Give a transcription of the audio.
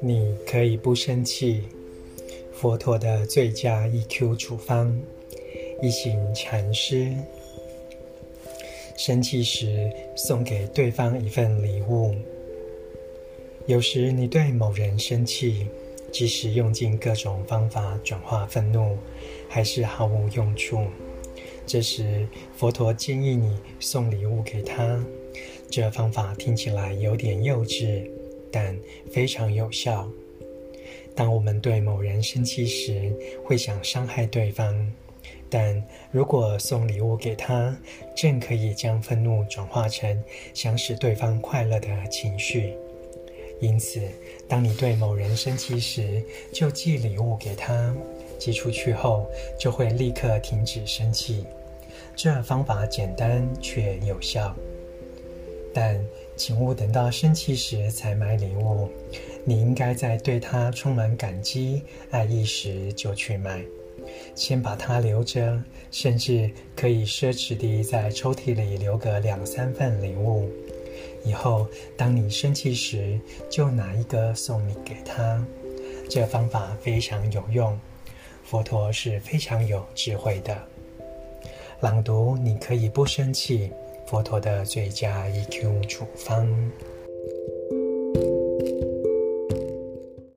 你可以不生气。佛陀的最佳 EQ 处方，一行禅师。生气时，送给对方一份礼物。有时你对某人生气，即使用尽各种方法转化愤怒，还是毫无用处。这时，佛陀建议你送礼物给他。这方法听起来有点幼稚。但非常有效。当我们对某人生气时，会想伤害对方，但如果送礼物给他，正可以将愤怒转化成想使对方快乐的情绪。因此，当你对某人生气时，就寄礼物给他，寄出去后就会立刻停止生气。这方法简单却有效。但请勿等到生气时才买礼物，你应该在对他充满感激、爱意时就去买。先把它留着，甚至可以奢侈地在抽屉里留个两三份礼物。以后当你生气时，就拿一个送你给他。这方法非常有用，佛陀是非常有智慧的。朗读，你可以不生气。佛陀的最佳 EQ 处方。